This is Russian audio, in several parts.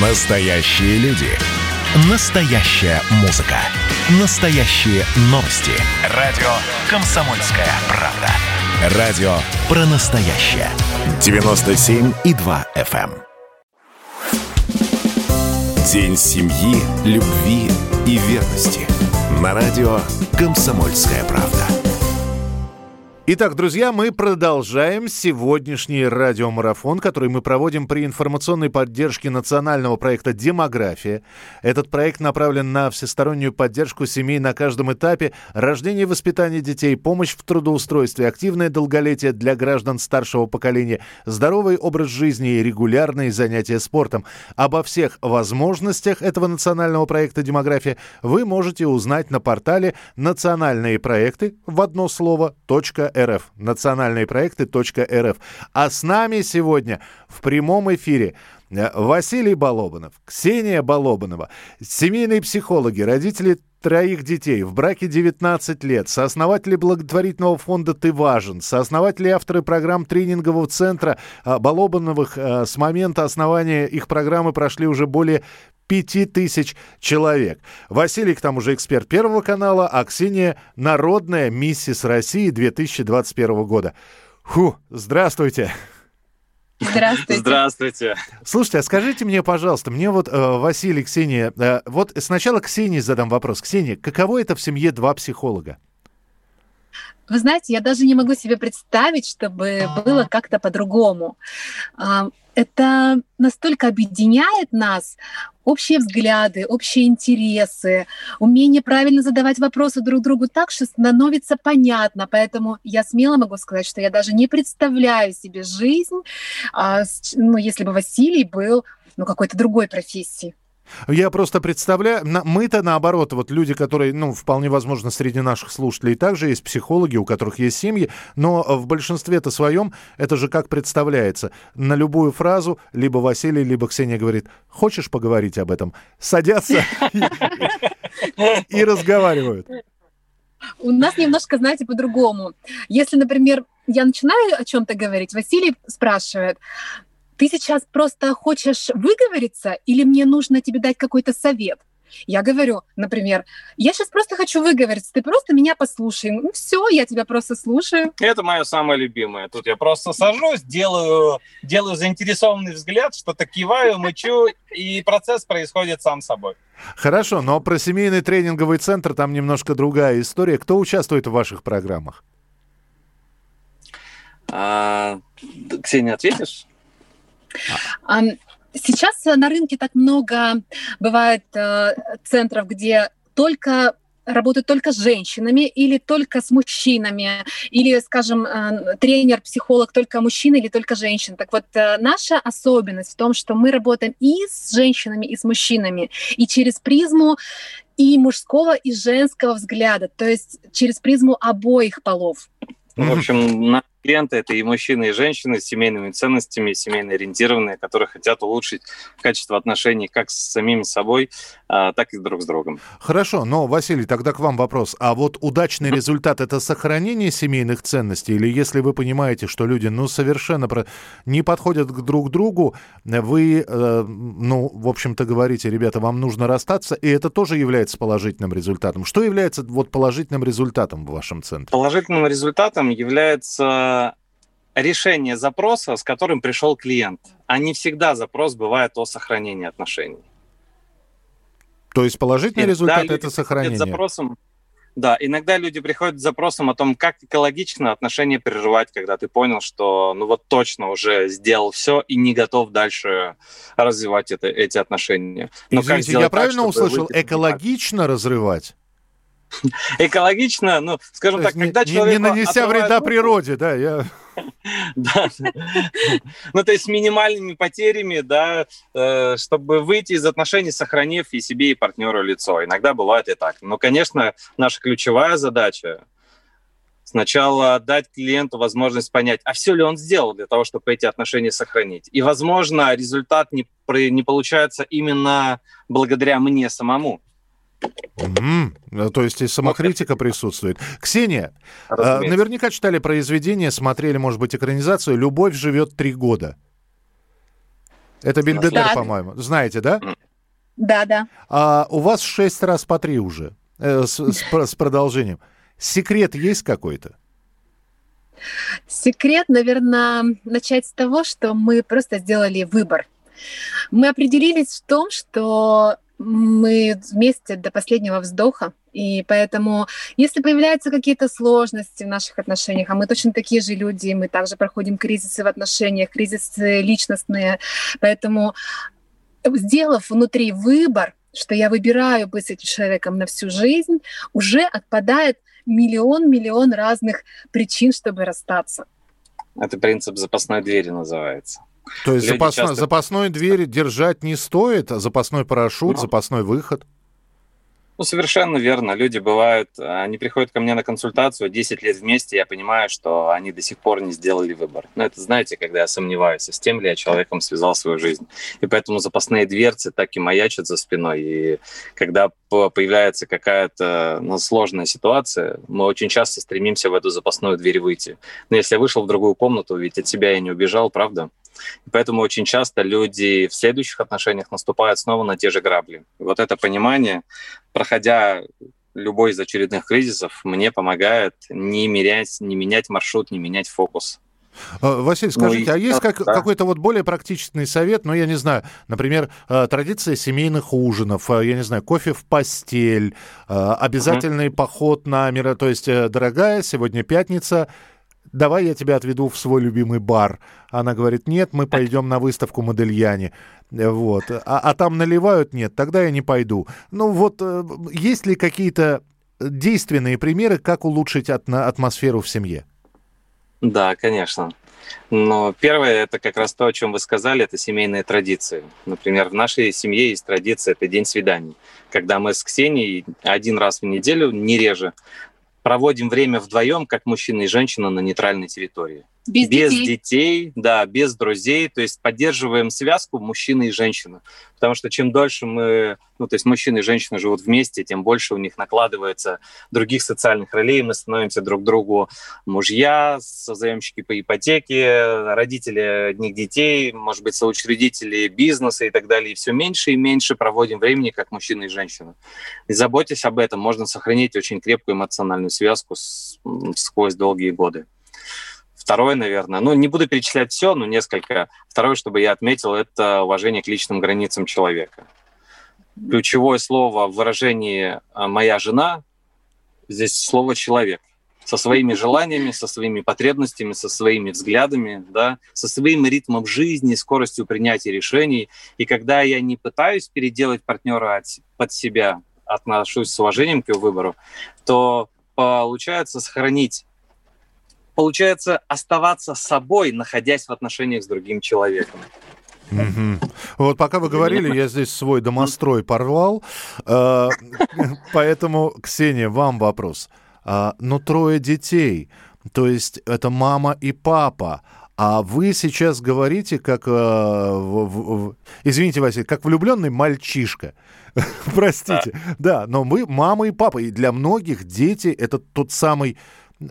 Настоящие люди. Настоящая музыка. Настоящие новости. Радио «Комсомольская правда». Радио про настоящее. 97,2 FM. эм. День семьи, любви и верности. На радио «Комсомольская правда». Итак, друзья, мы продолжаем сегодняшний радиомарафон, который мы проводим при информационной поддержке национального проекта «Демография». Этот проект направлен на всестороннюю поддержку семей на каждом этапе, рождение и воспитание детей, помощь в трудоустройстве, активное долголетие для граждан старшего поколения, здоровый образ жизни и регулярные занятия спортом. Обо всех возможностях этого национального проекта «Демография» вы можете узнать на портале «Национальные проекты» в одно слово .рф. Национальные проекты .рф. А с нами сегодня в прямом эфире Василий Балобанов, Ксения Балобанова, семейные психологи, родители троих детей, в браке 19 лет, сооснователи благотворительного фонда «Ты важен», сооснователи и авторы программ тренингового центра э, Балобановых. э, С момента основания их программы прошли уже более пяти тысяч человек. Василий, к тому же, эксперт Первого канала, а Ксения – народная миссис России 2021 года. Фу, здравствуйте. Здравствуйте. Здравствуйте. Слушайте, а скажите мне, пожалуйста, мне вот э, Василий, Ксения, э, вот сначала Ксении задам вопрос. Ксения, каково это в семье два психолога? Вы знаете, я даже не могу себе представить, чтобы было как-то по-другому. А, Это настолько объединяет нас, общие взгляды, общие интересы, умение правильно задавать вопросы друг другу так, что становится понятно. Поэтому я смело могу сказать, что я даже не представляю себе жизнь, а, ну, если бы Василий был ну, какой-то другой профессии. Я просто представляю, мы-то наоборот, вот люди, которые, ну, вполне возможно, среди наших слушателей также есть психологи, у которых есть семьи, но в большинстве-то своем это же как представляется. На любую фразу либо Василий, либо Ксения говорит, хочешь поговорить об этом? Садятся и разговаривают. У нас немножко, знаете, по-другому. Если, например, я начинаю о чем-то говорить, Василий спрашивает, ты сейчас просто хочешь выговориться или мне нужно тебе дать какой-то совет? Я говорю, например, я сейчас просто хочу выговориться, ты просто меня послушай. Ну все, я тебя просто слушаю. Это мое самое любимое. Тут я просто сажусь, делаю, делаю заинтересованный взгляд, что-то киваю, мычу, и процесс происходит сам собой. Хорошо, но про семейный тренинговый центр там немножко другая история. Кто участвует в ваших программах? А, Ксения, ответишь? Ам, Сейчас э, на рынке так много бывает э, центров, где только работают только с женщинами или только с мужчинами, или, скажем, э, тренер, психолог только мужчина или только женщин. Так вот, наша особенность в том, что мы работаем и с женщинами, и с мужчинами, и через призму и мужского, и женского взгляда, то есть через призму обоих полов. Ну, В общем, наши клиенты это и мужчины, и женщины с семейными ценностями, семейно ориентированные, которые хотят улучшить качество отношений как с самими собой, а, так и друг с другом. Хорошо, но, Василий, тогда к вам вопрос. А вот удачный результат – это сохранение семейных ценностей? Или если вы понимаете, что люди, ну, совершенно не подходят к друг другу, вы, э, ну, в общем-то, говорите, ребята, вам нужно расстаться, и это тоже является положительным результатом. Что является вот положительным результатом в вашем центре? Положительным результатом является решение запроса, с которым пришел клиент. А не всегда запрос бывает о сохранении отношений. То есть положительный Иногда результат – это сохранение? запросом, да, иногда люди приходят с запросом о том, как экологично отношения прерывать, когда ты понял, что ну вот точно уже сделал все и не готов дальше развивать это, эти отношения. Но Извините, я так, правильно услышал? Экологично разрывать? Экологично, ну, скажем так, когда не, человек... не нанеся вреда природе, да, я... Да. Ну, то есть с минимальными потерями, да, э, чтобы выйти из отношений, сохранив и себе, и партнеру лицо. Иногда бывает и так. Но, конечно, наша ключевая задача сначала дать клиенту возможность понять, а все ли он сделал для того, чтобы эти отношения сохранить. И, возможно, результат не, не получается именно благодаря мне самому. Ну, То есть и самокритика присутствует. Ксения, э, разумеется. наверняка читали произведение, смотрели, может быть, экранизацию «Любовь живет три года». Это Бельбедер, да. по-моему. Знаете, да? Да, да. А у вас шесть раз по три уже э, с, с, с продолжением. Секрет есть какой-то? Секрет, наверное, начать с того, что мы просто сделали выбор. Мы определились в том, что мы вместе до последнего вздоха, и поэтому, если появляются какие-то сложности в наших отношениях, а мы точно такие же люди, мы также проходим кризисы в отношениях, кризисы личностные, поэтому сделав внутри выбор, что я выбираю быть с этим человеком на всю жизнь, уже отпадает миллион-миллион разных причин, чтобы расстаться. Это принцип запасной двери называется. То есть запас... часто... запасной двери держать не стоит, а запасной парашют, ну, запасной выход? Ну, совершенно верно. Люди бывают, они приходят ко мне на консультацию, 10 лет вместе, я понимаю, что они до сих пор не сделали выбор. Но это, знаете, когда я сомневаюсь, с тем ли я человеком связал свою жизнь. И поэтому запасные дверцы так и маячат за спиной. И когда появляется какая-то ну, сложная ситуация, мы очень часто стремимся в эту запасную дверь выйти. Но если я вышел в другую комнату, ведь от себя я не убежал, правда? И поэтому очень часто люди в следующих отношениях наступают снова на те же грабли. Вот это понимание, проходя любой из очередных кризисов, мне помогает не, мерять, не менять маршрут, не менять фокус. А, Василий, ну скажите, ну, а есть как, да. какой-то вот более практичный совет, ну, я не знаю, например, а, традиция семейных ужинов, а, я не знаю, кофе в постель, обязательный угу. поход на мира, то есть, э, дорогая, сегодня пятница, давай я тебя отведу в свой любимый бар. Она говорит, нет, мы пойдем на выставку Модельяне. Вот. А, а там наливают? Нет, тогда я не пойду. Ну вот, э, есть ли какие-то действенные примеры, как улучшить атмосферу в семье? Да, конечно. Но первое, это как раз то, о чем вы сказали, это семейные традиции. Например, в нашей семье есть традиция, это день свиданий, когда мы с Ксенией один раз в неделю, не реже, проводим время вдвоем, как мужчина и женщина на нейтральной территории. Без, без детей. детей, да, без друзей, то есть поддерживаем связку мужчины и женщины. Потому что чем дольше мы, ну, то есть мужчины и женщины живут вместе, тем больше у них накладывается других социальных ролей, мы становимся друг другу мужья, созаемщики по ипотеке, родители одних детей, может быть, соучредители бизнеса и так далее. И все меньше и меньше проводим времени как мужчина и женщина. И заботясь об этом, можно сохранить очень крепкую эмоциональную связку с, сквозь долгие годы. Второе, наверное, ну, не буду перечислять все, но несколько. Второе, чтобы я отметил, это уважение к личным границам человека. Ключевое слово в выражении а, «моя жена» здесь слово «человек» со своими желаниями, со своими потребностями, со своими взглядами, да, со своим ритмом жизни, скоростью принятия решений. И когда я не пытаюсь переделать партнера под себя, отношусь с уважением к его выбору, то получается сохранить получается оставаться собой, находясь в отношениях с другим человеком. Угу. Вот пока вы говорили, я здесь свой домострой порвал. Э, поэтому, Ксения, вам вопрос. А, ну, трое детей, то есть это мама и папа. А вы сейчас говорите, как, э, извините, Василий, как влюбленный мальчишка. Простите. Да, но мы мама и папа. И для многих дети это тот самый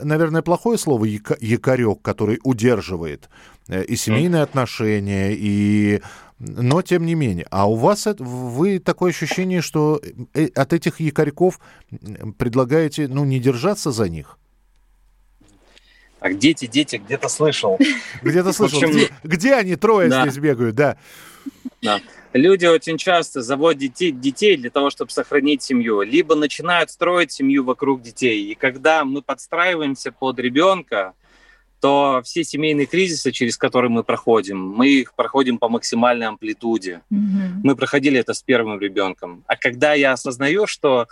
наверное, плохое слово якорек, который удерживает э, и семейные отношения, и но тем не менее. А у вас это, вы такое ощущение, что э, от этих якорьков предлагаете, ну, не держаться за них? Так, дети, дети, где-то слышал. Где-то слышал. Где, где они трое здесь бегают, да. Да. Люди очень часто заводят детей, детей для того, чтобы сохранить семью, либо начинают строить семью вокруг детей. И когда мы подстраиваемся под ребенка, то все семейные кризисы, через которые мы проходим, мы их проходим по максимальной амплитуде. Mm-hmm. Мы проходили это с первым ребенком. А когда я осознаю, что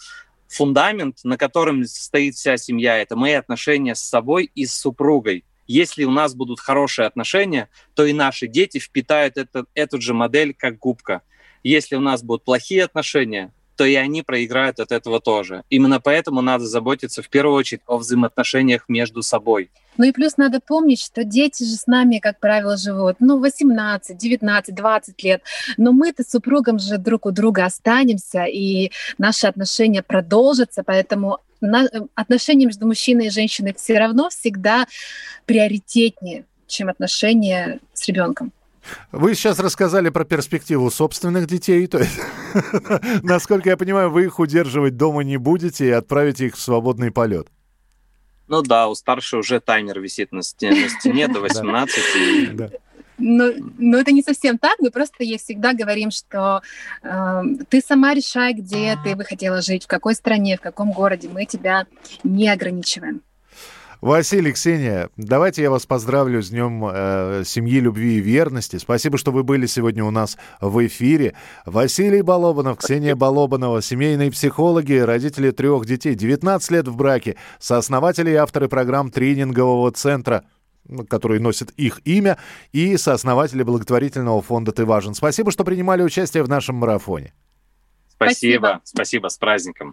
фундамент, на котором стоит вся семья, это мои отношения с собой и с супругой, если у нас будут хорошие отношения, то и наши дети впитают это, эту же модель как губка. Если у нас будут плохие отношения, то и они проиграют от этого тоже. Именно поэтому надо заботиться в первую очередь о взаимоотношениях между собой. Ну и плюс надо помнить, что дети же с нами, как правило, живут, ну, 18, 19, 20 лет. Но мы-то с супругом же друг у друга останемся, и наши отношения продолжатся, поэтому отношения между мужчиной и женщиной все равно всегда приоритетнее, чем отношения с ребенком. Вы сейчас рассказали про перспективу собственных детей. То есть, насколько я понимаю, вы их удерживать дома не будете и отправите их в свободный полет. Ну да, у старшей уже таймер висит на стене, на стене до 18. Да. Но, но это не совсем так. Мы просто ей всегда говорим, что э, ты сама решай, где ты бы хотела жить, в какой стране, в каком городе. Мы тебя не ограничиваем. Василий, Ксения, давайте я вас поздравлю с Днем э, семьи, любви и верности. Спасибо, что вы были сегодня у нас в эфире. Василий Балобанов, Ксения Балобанова, семейные психологи, родители трех детей, 19 лет в браке, сооснователи и авторы программ тренингового центра который носит их имя, и сооснователи благотворительного фонда «Ты важен». Спасибо, что принимали участие в нашем марафоне. Спасибо. Спасибо. Спасибо. С праздником.